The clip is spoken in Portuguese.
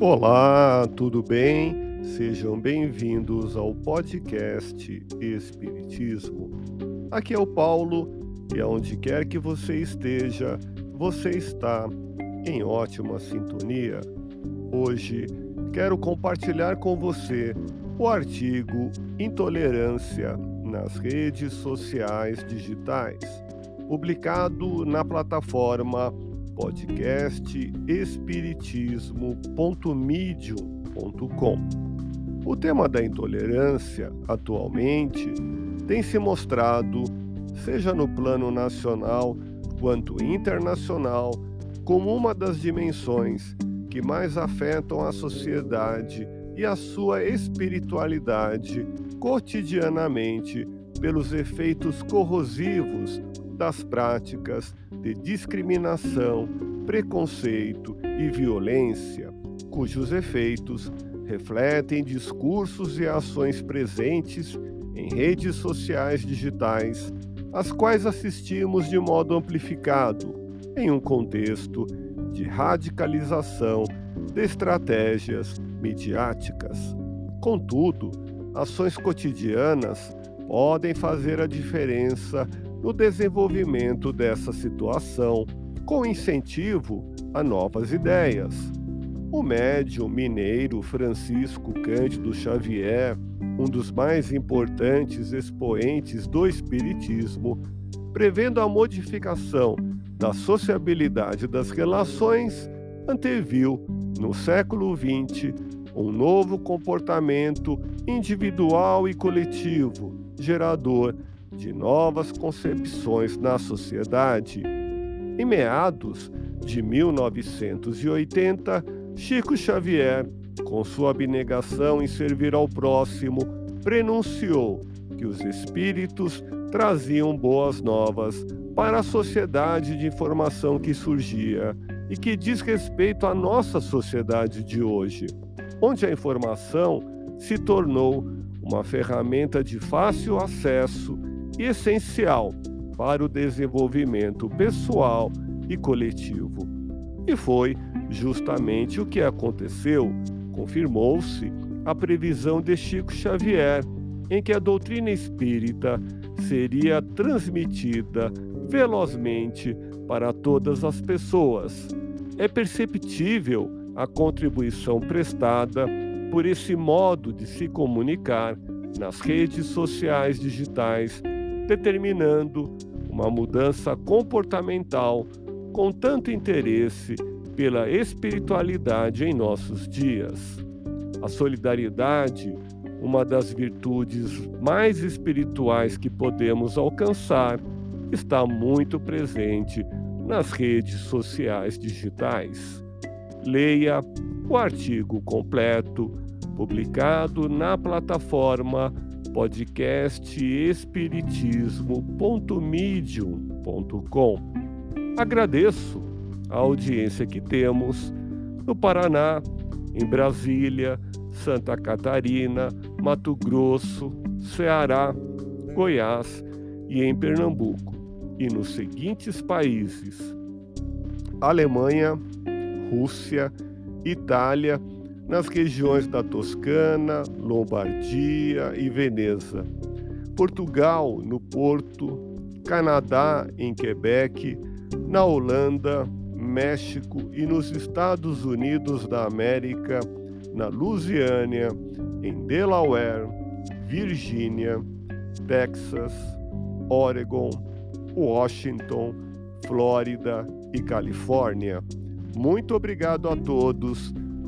Olá, tudo bem? Sejam bem-vindos ao podcast Espiritismo. Aqui é o Paulo e aonde quer que você esteja, você está em ótima sintonia. Hoje quero compartilhar com você o artigo Intolerância nas redes sociais digitais, publicado na plataforma podcastespiritismo.medium.com. O tema da intolerância, atualmente, tem se mostrado, seja no plano nacional quanto internacional, como uma das dimensões que mais afetam a sociedade e a sua espiritualidade cotidianamente pelos efeitos corrosivos das práticas de discriminação, preconceito e violência, cujos efeitos refletem discursos e ações presentes em redes sociais digitais, às quais assistimos de modo amplificado em um contexto de radicalização de estratégias midiáticas. Contudo, ações cotidianas podem fazer a diferença no desenvolvimento dessa situação, com incentivo a novas ideias. O médium mineiro Francisco Cândido Xavier, um dos mais importantes expoentes do Espiritismo, prevendo a modificação da sociabilidade das relações, anteviu, no século XX, um novo comportamento individual e coletivo, gerador de novas concepções na sociedade. Em meados de 1980, Chico Xavier, com sua abnegação em servir ao próximo, prenunciou que os espíritos traziam boas novas para a sociedade de informação que surgia e que diz respeito à nossa sociedade de hoje, onde a informação se tornou uma ferramenta de fácil acesso essencial para o desenvolvimento pessoal e coletivo. E foi justamente o que aconteceu. Confirmou-se a previsão de Chico Xavier, em que a doutrina espírita seria transmitida velozmente para todas as pessoas. É perceptível a contribuição prestada por esse modo de se comunicar nas redes sociais digitais determinando uma mudança comportamental com tanto interesse pela espiritualidade em nossos dias. A solidariedade, uma das virtudes mais espirituais que podemos alcançar, está muito presente nas redes sociais digitais. Leia o artigo completo publicado na plataforma podcastespiritismo.medium.com. Agradeço a audiência que temos no Paraná, em Brasília, Santa Catarina, Mato Grosso, Ceará, Goiás e em Pernambuco, e nos seguintes países: Alemanha, Rússia, Itália, nas regiões da Toscana, Lombardia e Veneza, Portugal, no Porto, Canadá, em Quebec, na Holanda, México. E nos Estados Unidos da América, na Lusiânia, em Delaware, Virgínia, Texas, Oregon, Washington, Flórida e Califórnia. Muito obrigado a todos